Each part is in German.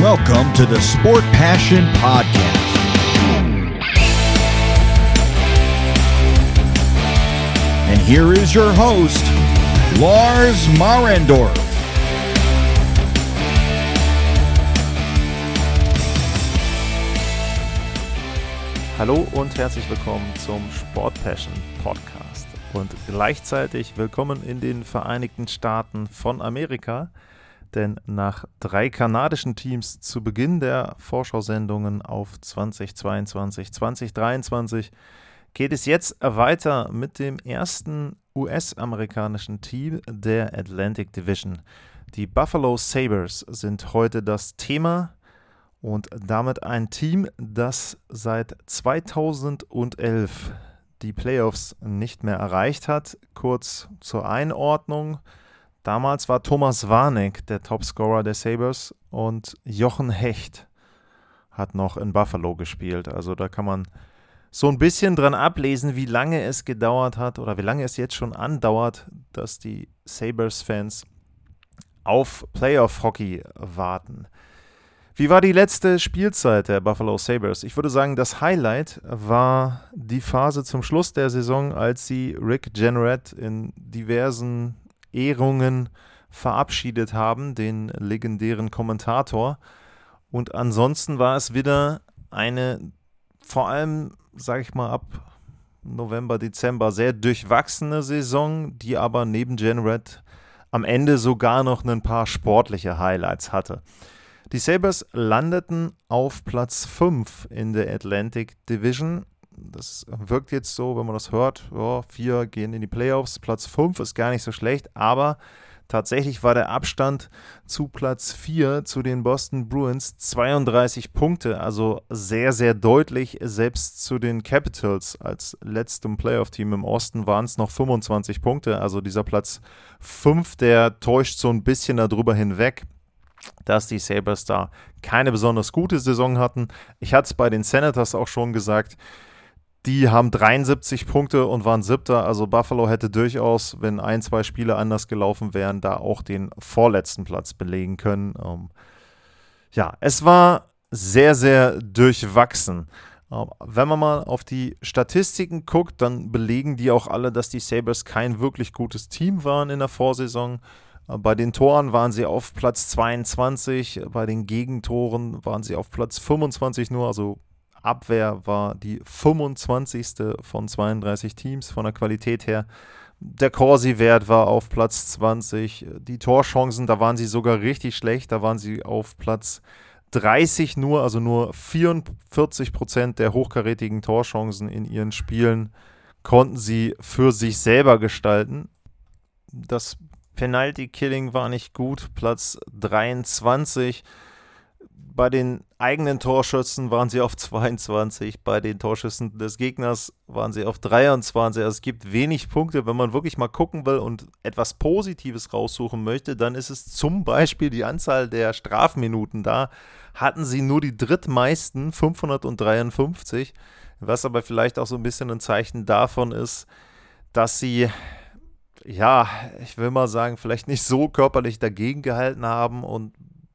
Welcome to the Sport Passion Podcast. And here is your host, Lars Marendorf. Hallo und herzlich willkommen zum Sport Passion Podcast und gleichzeitig willkommen in den Vereinigten Staaten von Amerika. Denn nach drei kanadischen Teams zu Beginn der Vorschau-Sendungen auf 2022, 2023 geht es jetzt weiter mit dem ersten US-amerikanischen Team der Atlantic Division. Die Buffalo Sabres sind heute das Thema und damit ein Team, das seit 2011 die Playoffs nicht mehr erreicht hat. Kurz zur Einordnung. Damals war Thomas Warneck der Topscorer der Sabres und Jochen Hecht hat noch in Buffalo gespielt. Also da kann man so ein bisschen dran ablesen, wie lange es gedauert hat oder wie lange es jetzt schon andauert, dass die Sabres-Fans auf Playoff-Hockey warten. Wie war die letzte Spielzeit der Buffalo Sabres? Ich würde sagen, das Highlight war die Phase zum Schluss der Saison, als sie Rick Jenneret in diversen Ehrungen verabschiedet haben, den legendären Kommentator. Und ansonsten war es wieder eine, vor allem, sage ich mal, ab November, Dezember sehr durchwachsene Saison, die aber neben Generat am Ende sogar noch ein paar sportliche Highlights hatte. Die Sabres landeten auf Platz 5 in der Atlantic Division das wirkt jetzt so, wenn man das hört, ja, vier gehen in die Playoffs, Platz fünf ist gar nicht so schlecht, aber tatsächlich war der Abstand zu Platz 4 zu den Boston Bruins 32 Punkte, also sehr, sehr deutlich. Selbst zu den Capitals als letztem Playoff-Team im Osten waren es noch 25 Punkte, also dieser Platz 5, der täuscht so ein bisschen darüber hinweg dass die Sabres da keine besonders gute Saison hatten. Ich hatte es bei den Senators auch schon gesagt, die haben 73 Punkte und waren siebter. Also Buffalo hätte durchaus, wenn ein, zwei Spiele anders gelaufen wären, da auch den vorletzten Platz belegen können. Ähm, ja, es war sehr, sehr durchwachsen. Ähm, wenn man mal auf die Statistiken guckt, dann belegen die auch alle, dass die Sabres kein wirklich gutes Team waren in der Vorsaison. Äh, bei den Toren waren sie auf Platz 22, bei den Gegentoren waren sie auf Platz 25 nur, also Abwehr war die 25. von 32 Teams von der Qualität her. Der Corsi-Wert war auf Platz 20. Die Torchancen, da waren sie sogar richtig schlecht. Da waren sie auf Platz 30 nur, also nur 44 Prozent der hochkarätigen Torchancen in ihren Spielen konnten sie für sich selber gestalten. Das Penalty-Killing war nicht gut, Platz 23 bei den eigenen Torschützen waren sie auf 22, bei den Torschüssen des Gegners waren sie auf 23. Also es gibt wenig Punkte. Wenn man wirklich mal gucken will und etwas Positives raussuchen möchte, dann ist es zum Beispiel die Anzahl der Strafminuten. Da hatten sie nur die drittmeisten, 553, was aber vielleicht auch so ein bisschen ein Zeichen davon ist, dass sie ja, ich will mal sagen, vielleicht nicht so körperlich dagegen gehalten haben und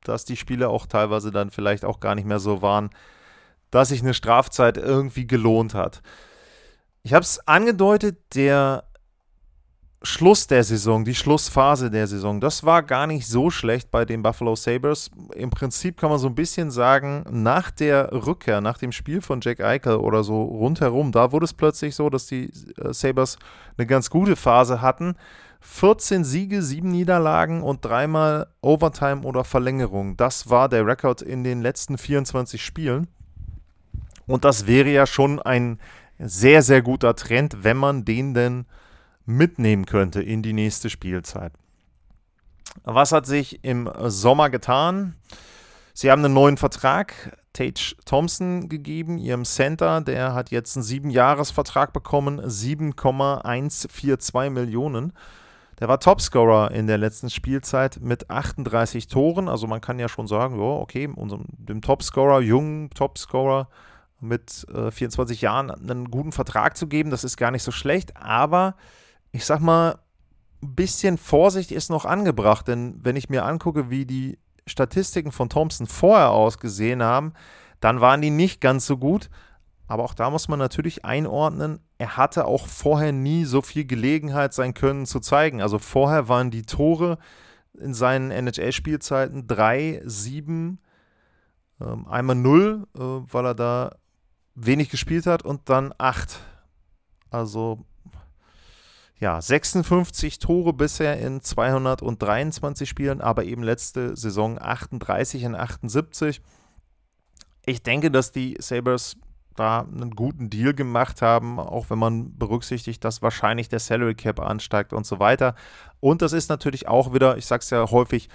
dass die Spiele auch teilweise dann vielleicht auch gar nicht mehr so waren, dass sich eine Strafzeit irgendwie gelohnt hat. Ich habe es angedeutet, der Schluss der Saison, die Schlussphase der Saison, das war gar nicht so schlecht bei den Buffalo Sabres. Im Prinzip kann man so ein bisschen sagen, nach der Rückkehr, nach dem Spiel von Jack Eichel oder so rundherum, da wurde es plötzlich so, dass die äh, Sabres eine ganz gute Phase hatten. 14 Siege, 7 Niederlagen und dreimal Overtime oder Verlängerung. Das war der Rekord in den letzten 24 Spielen. Und das wäre ja schon ein sehr, sehr guter Trend, wenn man den denn mitnehmen könnte in die nächste Spielzeit. Was hat sich im Sommer getan? Sie haben einen neuen Vertrag, Tage Thompson, gegeben, ihrem Center. Der hat jetzt einen Siebenjahresvertrag bekommen, 7,142 Millionen. Der war Topscorer in der letzten Spielzeit mit 38 Toren. Also man kann ja schon sagen, ja, okay, unserem, dem Topscorer, jungen Topscorer mit äh, 24 Jahren einen guten Vertrag zu geben, das ist gar nicht so schlecht. Aber ich sag mal, ein bisschen Vorsicht ist noch angebracht, denn wenn ich mir angucke, wie die Statistiken von Thompson vorher ausgesehen haben, dann waren die nicht ganz so gut. Aber auch da muss man natürlich einordnen, er hatte auch vorher nie so viel Gelegenheit, sein Können zu zeigen. Also vorher waren die Tore in seinen NHL-Spielzeiten 3, 7, ähm, einmal 0, äh, weil er da wenig gespielt hat und dann 8. Also ja, 56 Tore bisher in 223 Spielen, aber eben letzte Saison 38 in 78. Ich denke, dass die Sabres da einen guten Deal gemacht haben, auch wenn man berücksichtigt, dass wahrscheinlich der Salary Cap ansteigt und so weiter. Und das ist natürlich auch wieder, ich sage es ja häufig,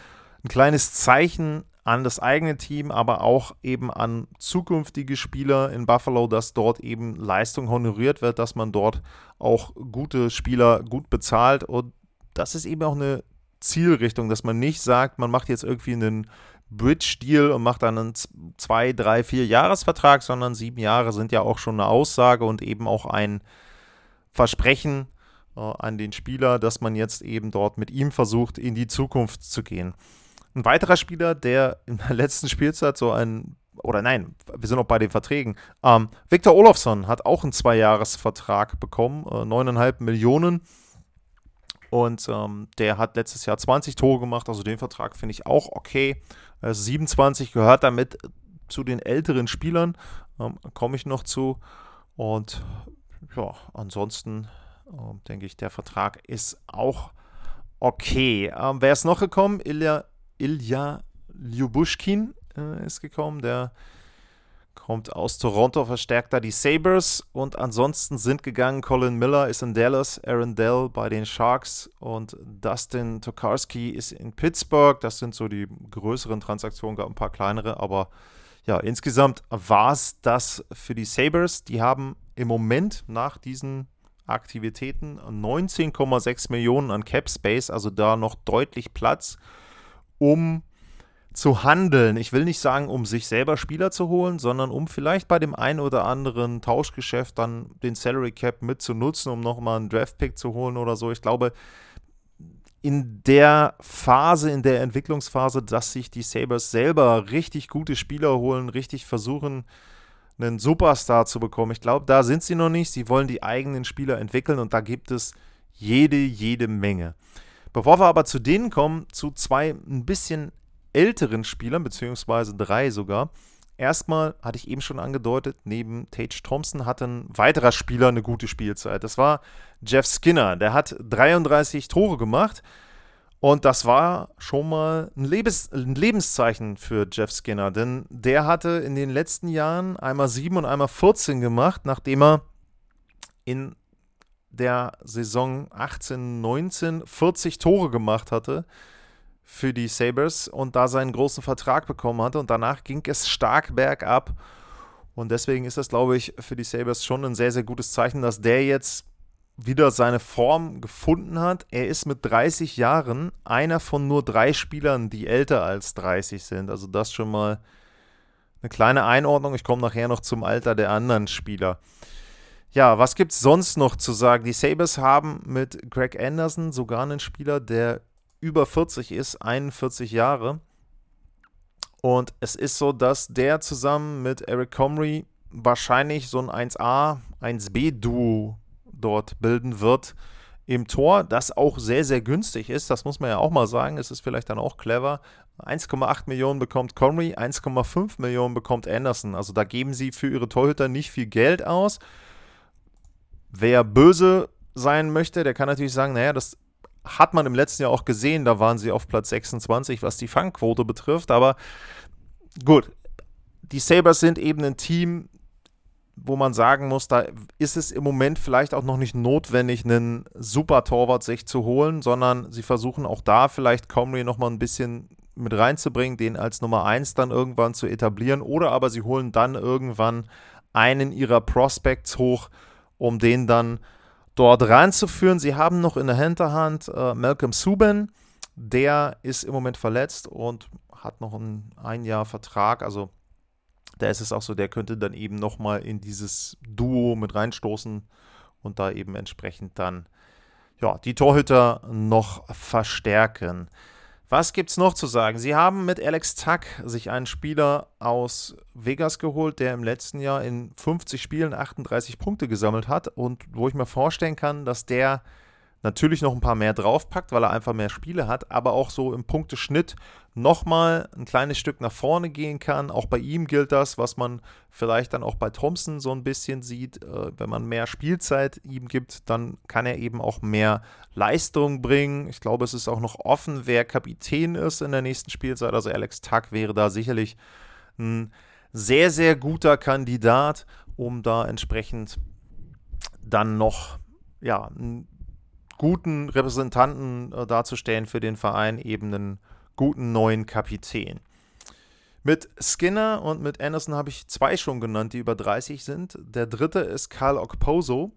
ein kleines Zeichen an das eigene Team, aber auch eben an zukünftige Spieler in Buffalo, dass dort eben Leistung honoriert wird, dass man dort auch gute Spieler gut bezahlt. Und das ist eben auch eine Zielrichtung, dass man nicht sagt, man macht jetzt irgendwie einen Bridge-Deal und macht dann einen zwei, drei, vier Jahresvertrag, sondern sieben Jahre sind ja auch schon eine Aussage und eben auch ein Versprechen äh, an den Spieler, dass man jetzt eben dort mit ihm versucht, in die Zukunft zu gehen. Ein weiterer Spieler, der in der letzten Spielzeit so ein, oder nein, wir sind noch bei den Verträgen, ähm, Victor Olofsson hat auch einen Zweijahresvertrag bekommen, äh, 9,5 Millionen. Und ähm, der hat letztes Jahr 20 Tore gemacht, also den Vertrag finde ich auch okay. 27 gehört damit zu den älteren Spielern, ähm, komme ich noch zu. Und ja, ansonsten äh, denke ich, der Vertrag ist auch okay. Ähm, wer ist noch gekommen? Ilya, Ilya Lyubushkin äh, ist gekommen, der kommt aus Toronto, verstärkt da die Sabres und ansonsten sind gegangen, Colin Miller ist in Dallas, Aaron Dell bei den Sharks und Dustin Tokarski ist in Pittsburgh. Das sind so die größeren Transaktionen, gab ein paar kleinere, aber ja, insgesamt war es das für die Sabres. Die haben im Moment nach diesen Aktivitäten 19,6 Millionen an Cap Space, also da noch deutlich Platz, um zu handeln. Ich will nicht sagen, um sich selber Spieler zu holen, sondern um vielleicht bei dem einen oder anderen Tauschgeschäft dann den Salary Cap mitzunutzen, um nochmal einen Draft-Pick zu holen oder so. Ich glaube, in der Phase, in der Entwicklungsphase, dass sich die Sabres selber richtig gute Spieler holen, richtig versuchen, einen Superstar zu bekommen. Ich glaube, da sind sie noch nicht. Sie wollen die eigenen Spieler entwickeln und da gibt es jede, jede Menge. Bevor wir aber zu denen kommen, zu zwei ein bisschen älteren Spielern, beziehungsweise drei sogar. Erstmal hatte ich eben schon angedeutet, neben Tage Thompson hatte ein weiterer Spieler eine gute Spielzeit. Das war Jeff Skinner. Der hat 33 Tore gemacht. Und das war schon mal ein, Lebens ein, Lebenszeichen für Jeff Skinner, denn der hatte in den letzten Jahren einmal 7 und einmal 14 gemacht, nachdem er in der Saison 18, 19 40 Tore gemacht hatte für die Sabres und da seinen großen Vertrag bekommen hatte. Und danach ging es stark bergab. Und deswegen ist das, glaube ich, für die Sabres schon ein sehr, sehr gutes Zeichen, dass der jetzt wieder seine Form gefunden hat. Er ist mit 30 Jahren einer von nur drei Spielern, die älter als 30 sind. Also das schon mal eine kleine Einordnung. Ich komme nachher noch zum Alter der anderen Spieler. Ja, was gibt es sonst noch zu sagen? Die Sabres haben mit Greg Anderson sogar einen Spieler, der über 40 ist, 41 Jahre. Und es ist so, dass der zusammen mit Eric Comrie wahrscheinlich so ein 1A, 1B-Duo dort bilden wird im Tor, das auch sehr, sehr günstig ist. Das muss man ja auch mal sagen. Es ist vielleicht dann auch clever. 1,8 Millionen bekommt Conry, 1,5 Millionen bekommt Anderson. Also da geben sie für ihre Torhüter nicht viel Geld aus. Wer böse sein möchte, der kann natürlich sagen, naja, das hat man im letzten Jahr auch gesehen, da waren sie auf Platz 26, was die Fangquote betrifft. Aber gut, die Sabres sind eben ein Team, wo man sagen muss, da ist es im Moment vielleicht auch noch nicht notwendig, einen super Torwart sich zu holen, sondern sie versuchen auch da vielleicht Comrie nochmal ein bisschen mit reinzubringen, den als Nummer 1 dann irgendwann zu etablieren. Oder aber sie holen dann irgendwann einen ihrer Prospects hoch, um den dann dort reinzuführen. Sie haben noch in der Hinterhand äh, Malcolm Subban, der ist im Moment verletzt und hat noch ein, ein Jahr Vertrag. Also da ist es auch so, der könnte dann eben nochmal in dieses Duo mit reinstoßen und da eben entsprechend dann ja, die Torhüter noch verstärken. Was gibt es noch zu sagen? Sie haben mit Alex Tuck sich einen Spieler aus Vegas geholt, der im letzten Jahr in 50 Spielen 38 Punkte gesammelt hat und wo ich mir vorstellen kann, dass der natürlich noch ein paar mehr draufpackt, weil er einfach mehr Spiele hat, aber auch so im Punkteschnitt nochmal ein kleines Stück nach vorne gehen kann. Auch bei ihm gilt das, was man vielleicht dann auch bei Thompson so ein bisschen sieht. Äh, wenn man mehr Spielzeit ihm gibt, dann kann er eben auch mehr Leistung bringen. Ich glaube, es ist auch noch offen, wer Kapitän ist in der nächsten Spielzeit. Also Alex Tuck wäre da sicherlich ein sehr, sehr guter Kandidat, um da entsprechend dann noch ja, einen guten Repräsentanten äh, darzustellen für den Verein, eben einen guten neuen Kapitän. Mit Skinner und mit Anderson habe ich zwei schon genannt, die über 30 sind. Der dritte ist Karl Okposo.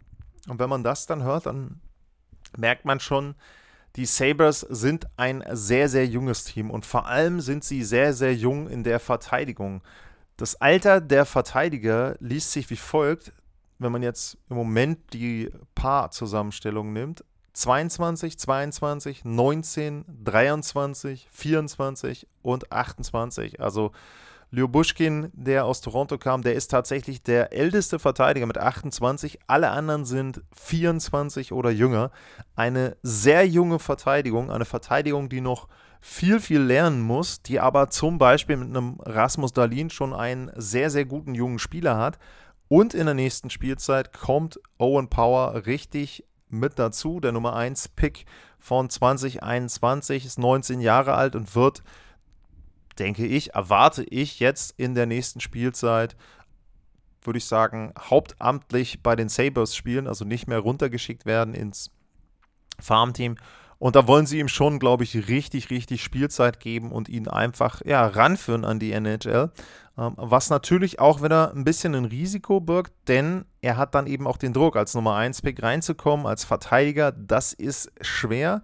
Und wenn man das dann hört, dann merkt man schon, die Sabres sind ein sehr, sehr junges Team und vor allem sind sie sehr, sehr jung in der Verteidigung. Das Alter der Verteidiger liest sich wie folgt, wenn man jetzt im Moment die Paarzusammenstellung nimmt. 22, 22, 19, 23, 24 und 28. Also Lyobushkin, der aus Toronto kam, der ist tatsächlich der älteste Verteidiger mit 28. Alle anderen sind 24 oder jünger. Eine sehr junge Verteidigung, eine Verteidigung, die noch viel, viel lernen muss, die aber zum Beispiel mit einem Rasmus Dalin schon einen sehr, sehr guten jungen Spieler hat. Und in der nächsten Spielzeit kommt Owen Power richtig mit dazu. Der Nummer 1 Pick von 2021 ist 19 Jahre alt und wird, denke ich, erwarte ich jetzt in der nächsten Spielzeit, würde ich sagen, hauptamtlich bei den Sabres spielen, also nicht mehr runtergeschickt werden ins Farmteam. Und da wollen sie ihm schon, glaube ich, richtig, richtig Spielzeit geben und ihn einfach ja, ranführen an die NHL. Ähm, was natürlich auch wieder ein bisschen ein Risiko birgt, denn er hat dann eben auch den Druck, als Nummer 1-Pick reinzukommen, als Verteidiger. Das ist schwer.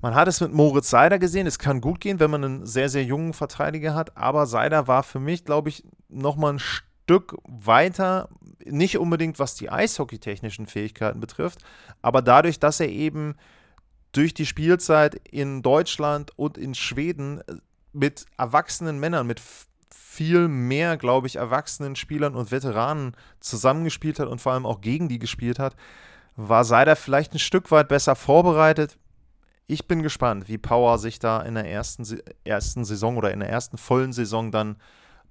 Man hat es mit Moritz Seider gesehen. Es kann gut gehen, wenn man einen sehr, sehr jungen Verteidiger hat. Aber Seider war für mich, glaube ich, nochmal ein Stück weiter. Nicht unbedingt, was die eishockeytechnischen Fähigkeiten betrifft, aber dadurch, dass er eben durch die Spielzeit in Deutschland und in Schweden mit erwachsenen Männern, mit viel mehr, glaube ich, erwachsenen Spielern und Veteranen zusammengespielt hat und vor allem auch gegen die gespielt hat, war Seider vielleicht ein Stück weit besser vorbereitet. Ich bin gespannt, wie Power sich da in der ersten, ersten Saison oder in der ersten vollen Saison dann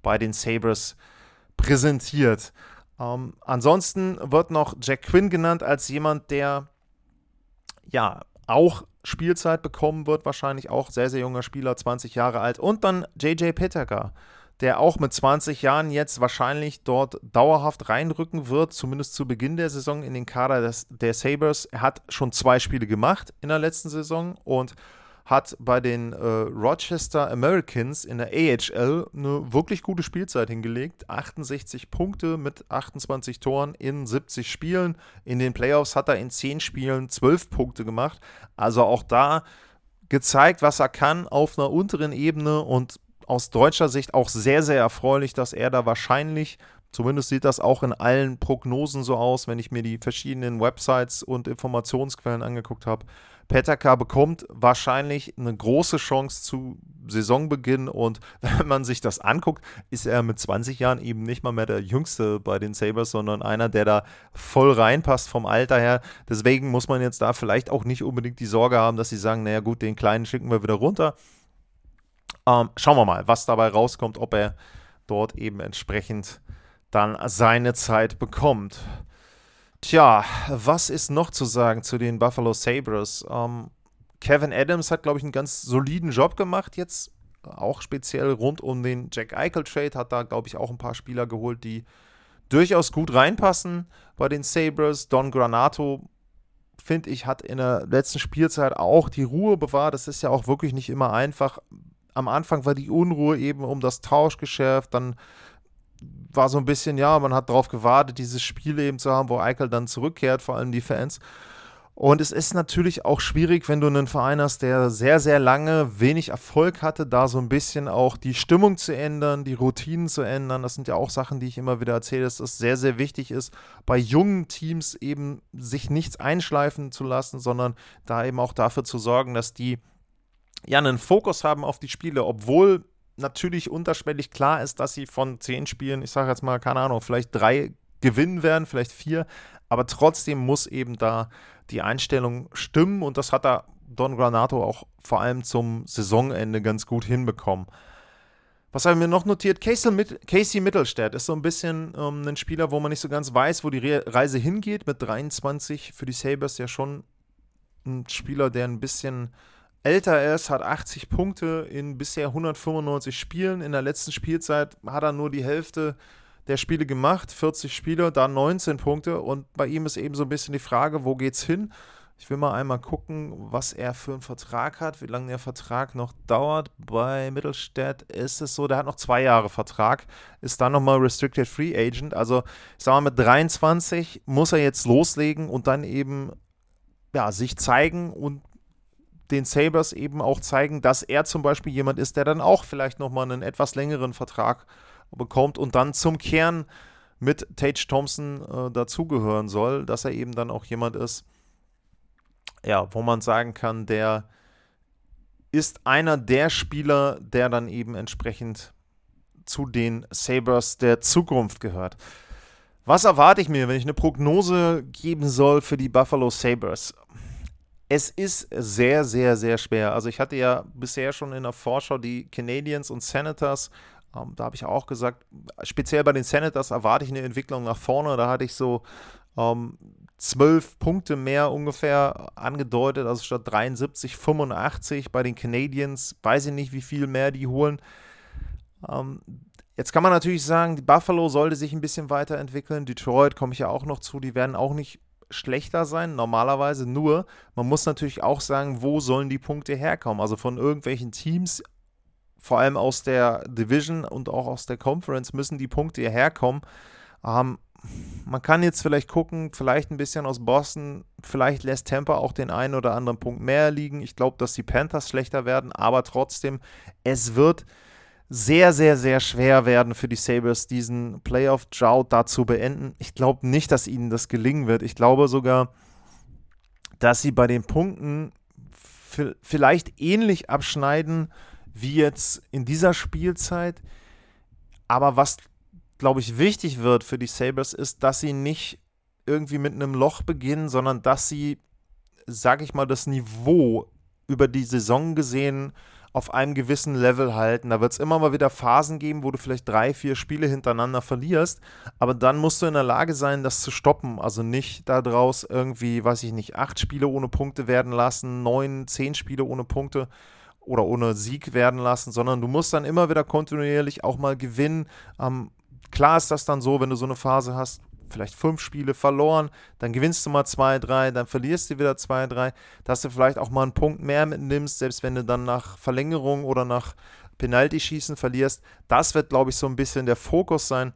bei den Sabres präsentiert. Ähm, ansonsten wird noch Jack Quinn genannt als jemand, der ja auch Spielzeit bekommen wird, wahrscheinlich auch sehr, sehr junger Spieler, 20 Jahre alt. Und dann JJ Pitaka, der auch mit 20 Jahren jetzt wahrscheinlich dort dauerhaft reinrücken wird, zumindest zu Beginn der Saison in den Kader des, der Sabres. Er hat schon zwei Spiele gemacht in der letzten Saison und hat bei den äh, Rochester Americans in der AHL eine wirklich gute Spielzeit hingelegt. 68 Punkte mit 28 Toren in 70 Spielen. In den Playoffs hat er in 10 Spielen 12 Punkte gemacht. Also auch da gezeigt, was er kann auf einer unteren Ebene und aus deutscher Sicht auch sehr, sehr erfreulich, dass er da wahrscheinlich, zumindest sieht das auch in allen Prognosen so aus, wenn ich mir die verschiedenen Websites und Informationsquellen angeguckt habe. Petaka bekommt wahrscheinlich eine große Chance zu Saisonbeginn und wenn man sich das anguckt, ist er mit 20 Jahren eben nicht mal mehr der Jüngste bei den Sabres, sondern einer, der da voll reinpasst vom Alter her. Deswegen muss man jetzt da vielleicht auch nicht unbedingt die Sorge haben, dass sie sagen, naja gut, den Kleinen schicken wir wieder runter. Ähm, schauen wir mal, was dabei rauskommt, ob er dort eben entsprechend dann seine Zeit bekommt. Tja, was ist noch zu sagen zu den Buffalo Sabres? Ähm, Kevin Adams hat, glaube ich, einen ganz soliden Job gemacht jetzt, auch speziell rund um den Jack Eichel Trade, hat da, glaube ich, auch ein paar Spieler geholt, die durchaus gut reinpassen bei den Sabres. Don Granato, finde ich, hat in der letzten Spielzeit auch die Ruhe bewahrt. Das ist ja auch wirklich nicht immer einfach am Anfang war die Unruhe eben um das Tauschgeschäft, dann war so ein bisschen, ja, man hat darauf gewartet, dieses Spiel eben zu haben, wo Eichel dann zurückkehrt, vor allem die Fans. Und es ist natürlich auch schwierig, wenn du einen Verein hast, der sehr, sehr lange wenig Erfolg hatte, da so ein bisschen auch die Stimmung zu ändern, die Routinen zu ändern. Das sind ja auch Sachen, die ich immer wieder erzähle, dass es sehr, sehr wichtig ist, bei jungen Teams eben sich nichts einschleifen zu lassen, sondern da eben auch dafür zu sorgen, dass die ja einen Fokus haben auf die Spiele, obwohl natürlich unterschwellig klar ist, dass sie von zehn Spielen, ich sage jetzt mal, keine Ahnung, vielleicht drei gewinnen werden, vielleicht vier, aber trotzdem muss eben da die Einstellung stimmen und das hat da Don Granato auch vor allem zum Saisonende ganz gut hinbekommen. Was haben wir noch notiert? Casey, Mittelstädt ist so ein bisschen ähm, ein Spieler, wo man nicht so ganz weiß, wo die Re Reise hingeht. Mit 23 für die Sabres ja schon ein Spieler, der ein bisschen älter ist, hat 80 Punkte in bisher 195 Spielen. In der letzten Spielzeit hat er nur die Hälfte der Spiele gemacht, 40 Spiele, da 19 Punkte. Und bei ihm ist eben so ein bisschen die Frage, wo geht's hin? Ich will mal einmal gucken, was er für einen Vertrag hat, wie lange der Vertrag noch dauert. Bei Mittelstädt ist es so, der hat noch zwei Jahre Vertrag, ist dann nochmal Restricted Free Agent. Also, ich sag mal, mit 23 muss er jetzt loslegen und dann eben ja, sich zeigen und den Sabres eben auch zeigen, dass er zum Beispiel jemand ist, der dann auch vielleicht nochmal einen etwas längeren Vertrag bekommt und dann zum Kern mit Tage Thompson äh, dazugehören soll, dass er eben dann auch jemand ist, ja, wo man sagen kann, der ist einer der Spieler, der dann eben entsprechend zu den Sabres der Zukunft gehört. Was erwarte ich mir, wenn ich eine Prognose geben soll für die Buffalo Sabres? Es ist sehr, sehr, sehr schwer. Also ich hatte ja bisher schon in der Vorschau die Canadiens und Senators. Ähm, da habe ich auch gesagt, speziell bei den Senators erwarte ich eine Entwicklung nach vorne. Da hatte ich so ähm, zwölf Punkte mehr ungefähr angedeutet, also statt 73, 85 bei den Canadiens. Weiß ich nicht, wie viel mehr die holen. Ähm, jetzt kann man natürlich sagen, die Buffalo sollte sich ein bisschen weiterentwickeln. Detroit komme ich ja auch noch zu, die werden auch nicht schlechter sein, normalerweise. Nur, man muss natürlich auch sagen, wo sollen die Punkte herkommen? Also von irgendwelchen Teams, vor allem aus der Division und auch aus der Conference, müssen die Punkte herkommen. Ähm, man kann jetzt vielleicht gucken, vielleicht ein bisschen aus Boston, vielleicht lässt Tampa auch den einen oder anderen Punkt mehr liegen. Ich glaube, dass die Panthers schlechter werden, aber trotzdem, es wird sehr, sehr, sehr schwer werden für die Sabres, diesen Playoff-Drought da zu beenden. Ich glaube nicht, dass ihnen das gelingen wird. Ich glaube sogar, dass sie bei den Punkten vielleicht ähnlich abschneiden wie jetzt in dieser Spielzeit. Aber was glaube ich, wichtig wird für die Sabres, ist, dass sie nicht irgendwie mit einem Loch beginnen, sondern dass sie, sage ich mal, das Niveau über die Saison gesehen auf einem gewissen Level halten. Da wird es immer mal wieder Phasen geben, wo du vielleicht drei, vier Spiele hintereinander verlierst, aber dann musst du in der Lage sein, das zu stoppen. Also nicht daraus irgendwie, weiß ich nicht, acht Spiele ohne Punkte werden lassen, neun, zehn Spiele ohne Punkte oder ohne Sieg werden lassen, sondern du musst dann immer wieder kontinuierlich auch mal gewinnen. Ähm, Klar ist das dann so, wenn du so eine Phase hast, vielleicht fünf Spiele verloren, dann gewinnst du mal zwei, drei, dann verlierst du wieder zwei, drei, dass du vielleicht auch mal einen Punkt mehr mitnimmst, selbst wenn du dann nach Verlängerung oder nach Penalty-Schießen verlierst. Das wird, glaube ich, so ein bisschen der Fokus sein.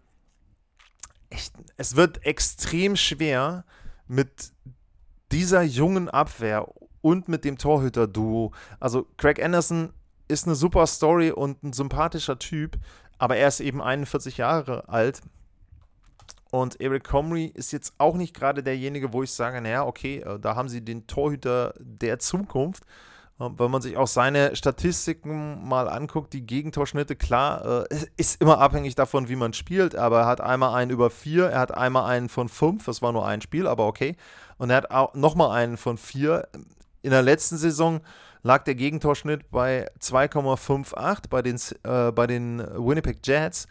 Ich, es wird extrem schwer mit dieser jungen Abwehr und mit dem Torhüter-Duo. Also Craig Anderson ist eine super Story und ein sympathischer Typ, aber er ist eben 41 Jahre alt. Und Eric Comrie ist jetzt auch nicht gerade derjenige, wo ich sage, naja, okay, äh, da haben sie den Torhüter der Zukunft. Ähm, wenn man sich auch seine Statistiken mal anguckt, die Gegentorschnitte, klar, äh, ist immer abhängig davon, wie man spielt, aber er hat einmal einen über vier, er hat einmal einen von fünf, das war nur ein Spiel, aber okay. Und er hat auch nochmal einen von vier. In der letzten Saison lag der Gegentorschnitt bei 2,58 bei den, äh, bei den Winnipeg Jets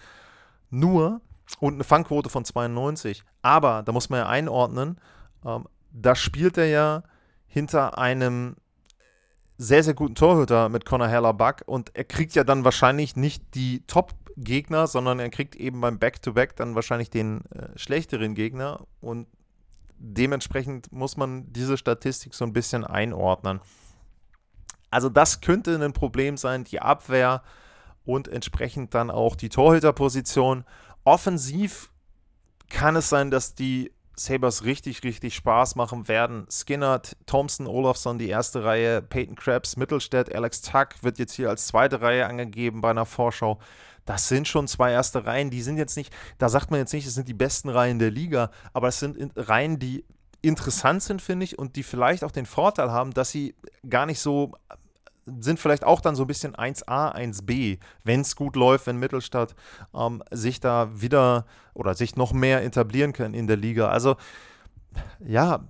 nur und eine Fangquote von 92. Aber da muss man ja einordnen, ähm, da spielt er ja hinter einem sehr, sehr guten Torhüter mit Connor Heller-Buck und er kriegt ja dann wahrscheinlich nicht die Top-Gegner, sondern er kriegt eben beim Back-to-Back -Back dann wahrscheinlich den äh, schlechteren Gegner und dementsprechend muss man diese Statistik so ein bisschen einordnen. Also das könnte ein Problem sein, die Abwehr und entsprechend dann auch die Torhüterposition. Offensiv kann es sein, dass die Sabres richtig, richtig Spaß machen werden. Skinner, Thompson, Olafsson die erste Reihe, Peyton Krebs, Mittelstädt, Alex Tuck wird jetzt hier als zweite Reihe angegeben bei einer Vorschau. Das sind schon zwei erste Reihen. Die sind jetzt nicht, da sagt man jetzt nicht, es sind die besten Reihen der Liga, aber es sind Reihen, die interessant sind, finde ich, und die vielleicht auch den Vorteil haben, dass sie gar nicht so sind vielleicht auch dann so ein bisschen 1a, 1b, wenn es gut läuft, wenn Mittelstadt ähm, sich da wieder oder sich noch mehr etablieren kann in der Liga. Also ja,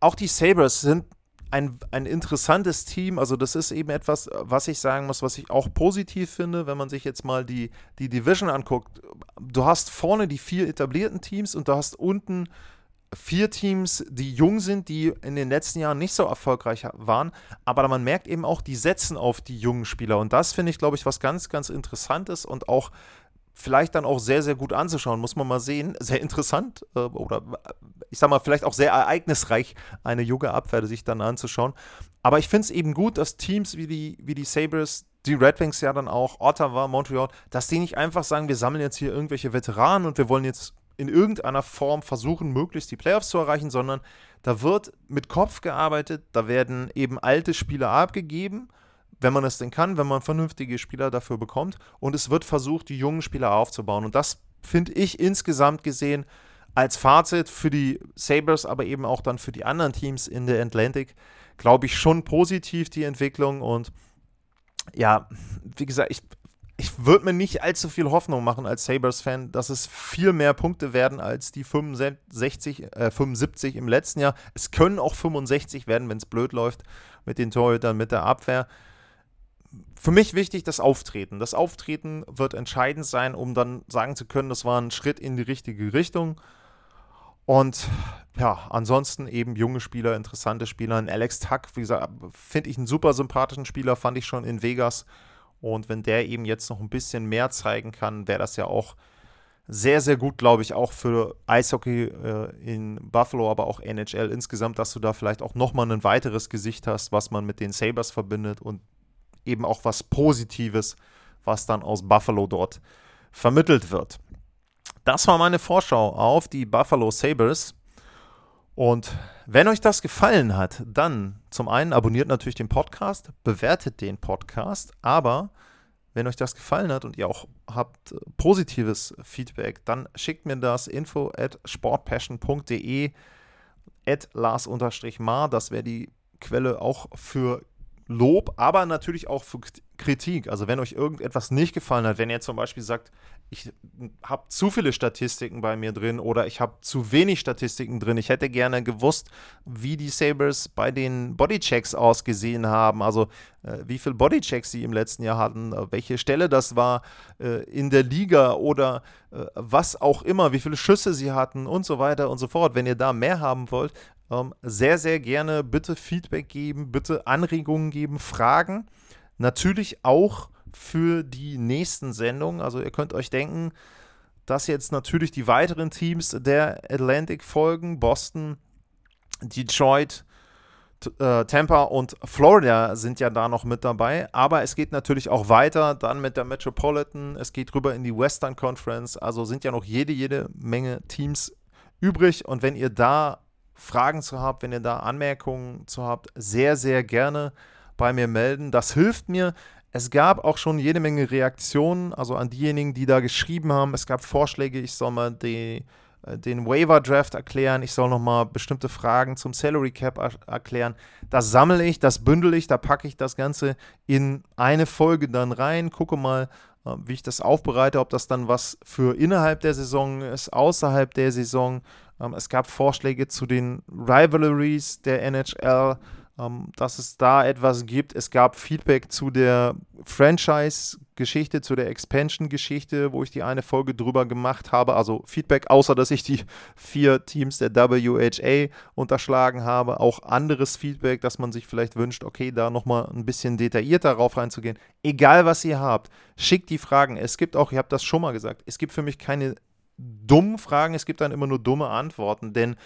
auch die Sabres sind ein, ein interessantes Team. Also, das ist eben etwas, was ich sagen muss, was ich auch positiv finde, wenn man sich jetzt mal die, die Division anguckt. Du hast vorne die vier etablierten Teams und du hast unten vier Teams, die jung sind, die in den letzten Jahren nicht so erfolgreich waren, aber man merkt eben auch, die setzen auf die jungen Spieler und das finde ich, glaube ich, was ganz, ganz Interessantes und auch vielleicht dann auch sehr, sehr gut anzuschauen, muss man mal sehen. Sehr interessant äh, oder ich sag mal, vielleicht auch sehr ereignisreich, eine junge Abwehr sich dann anzuschauen. Aber ich finde es eben gut, dass Teams wie die, wie die Sabres, die Red Wings ja dann auch, Ottawa, Montreal, dass die nicht einfach sagen, wir sammeln jetzt hier irgendwelche Veteranen und wir wollen jetzt in irgendeiner Form versuchen, möglichst die Playoffs zu erreichen, sondern da wird mit Kopf gearbeitet, da werden eben alte Spieler abgegeben, wenn man es denn kann, wenn man vernünftige Spieler dafür bekommt. Und es wird versucht, die jungen Spieler aufzubauen. Und das finde ich insgesamt gesehen als Fazit für die Sabres, aber eben auch dann für die anderen Teams in der Atlantic, glaube ich schon positiv die Entwicklung. Und ja, wie gesagt, ich ich würde mir nicht allzu viel Hoffnung machen als Sabres-Fan, dass es viel mehr Punkte werden als die 65, äh, 75 im letzten Jahr. Es können auch 65 werden, wenn es blöd läuft mit den Torhütern, mit der Abwehr. Für mich wichtig das Auftreten. Das Auftreten wird entscheidend sein, um dann sagen zu können, das war ein Schritt in die richtige Richtung. Und ja, ansonsten eben junge Spieler, interessante Spieler. Alex Tuck, wie gesagt, finde ich einen super sympathischen Spieler, fand ich schon in Vegas. Und wenn der eben jetzt noch ein bisschen mehr zeigen kann, wäre das ja auch sehr, sehr gut, glaube ich, auch für Eishockey äh, in Buffalo, aber auch NHL insgesamt, dass du da vielleicht auch nochmal ein weiteres Gesicht hast, was man mit den Sabres verbindet und eben auch was Positives, was dann aus Buffalo dort vermittelt wird. Das war meine Vorschau auf die Buffalo Sabres. Und wenn euch das gefallen hat, dann zum einen abonniert natürlich den Podcast, bewertet den Podcast, aber wenn euch das gefallen hat und ihr auch habt positives Feedback, dann schickt mir das info at sportpassion.de at Lars-Mar. Das wäre die Quelle auch für Lob, aber natürlich auch für Kritik. Also wenn euch irgendetwas nicht gefallen hat, wenn ihr zum Beispiel sagt, ich habe zu viele Statistiken bei mir drin oder ich habe zu wenig Statistiken drin. Ich hätte gerne gewusst, wie die Sabres bei den Bodychecks ausgesehen haben. Also äh, wie viele Bodychecks sie im letzten Jahr hatten, äh, welche Stelle das war äh, in der Liga oder äh, was auch immer, wie viele Schüsse sie hatten und so weiter und so fort. Wenn ihr da mehr haben wollt, ähm, sehr, sehr gerne bitte Feedback geben, bitte Anregungen geben, Fragen. Natürlich auch für die nächsten Sendungen. Also ihr könnt euch denken, dass jetzt natürlich die weiteren Teams der Atlantic folgen. Boston, Detroit, äh, Tampa und Florida sind ja da noch mit dabei. Aber es geht natürlich auch weiter dann mit der Metropolitan. Es geht rüber in die Western Conference. Also sind ja noch jede, jede Menge Teams übrig. Und wenn ihr da Fragen zu habt, wenn ihr da Anmerkungen zu habt, sehr, sehr gerne bei mir melden. Das hilft mir. Es gab auch schon jede Menge Reaktionen, also an diejenigen, die da geschrieben haben. Es gab Vorschläge, ich soll mal die, äh, den Waiver Draft erklären, ich soll nochmal bestimmte Fragen zum Salary Cap er erklären. Das sammle ich, das bündel ich, da packe ich das Ganze in eine Folge dann rein, gucke mal, äh, wie ich das aufbereite, ob das dann was für innerhalb der Saison ist, außerhalb der Saison. Ähm, es gab Vorschläge zu den Rivalries der NHL dass es da etwas gibt. Es gab Feedback zu der Franchise-Geschichte, zu der Expansion-Geschichte, wo ich die eine Folge drüber gemacht habe. Also Feedback, außer dass ich die vier Teams der WHA unterschlagen habe. Auch anderes Feedback, dass man sich vielleicht wünscht, okay, da nochmal ein bisschen detaillierter darauf reinzugehen. Egal, was ihr habt, schickt die Fragen. Es gibt auch, ich habe das schon mal gesagt, es gibt für mich keine dummen Fragen, es gibt dann immer nur dumme Antworten, denn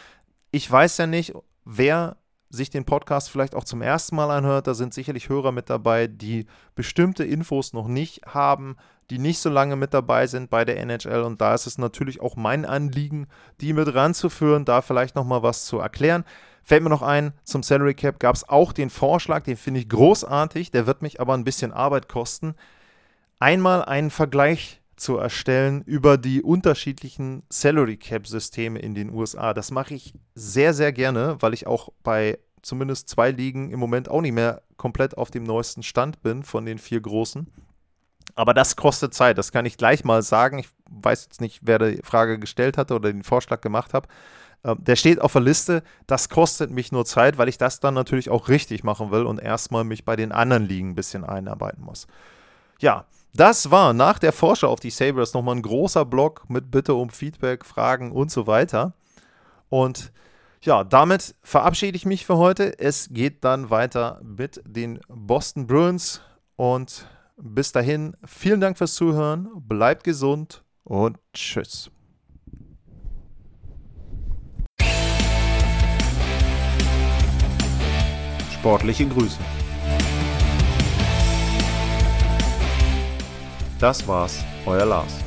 ich weiß ja nicht, wer sich den Podcast vielleicht auch zum ersten Mal anhört, da sind sicherlich Hörer mit dabei, die bestimmte Infos noch nicht haben, die nicht so lange mit dabei sind bei der NHL und da ist es natürlich auch mein Anliegen, die mit ranzuführen, da vielleicht nochmal was zu erklären. Fällt mir noch ein, zum Salary Cap gab es auch den Vorschlag, den finde ich großartig, der wird mich aber ein bisschen Arbeit kosten. Einmal einen Vergleich zu erstellen über die unterschiedlichen Salary Cap Systeme in den USA. Das mache ich sehr, sehr gerne, weil ich auch bei zumindest zwei Ligen im Moment auch nicht mehr komplett auf dem neuesten Stand bin von den vier großen. Aber das kostet Zeit, das kann ich gleich mal sagen. Ich weiß jetzt nicht, wer die Frage gestellt hatte oder den Vorschlag gemacht hat. Ähm, der steht auf der Liste. Das kostet mich nur Zeit, weil ich das dann natürlich auch richtig machen will und erstmal mich bei den anderen Ligen ein bisschen einarbeiten muss. Ja, das war nach der Vorschau auf die Sabres nochmal ein großer Block mit Bitte um Feedback, Fragen und so weiter. Und ja, damit verabschiede ich mich für heute. Es geht dann weiter mit den Boston Bruins und bis dahin vielen Dank fürs Zuhören, bleibt gesund und tschüss. Sportliche Grüße. Das war's, euer Lars.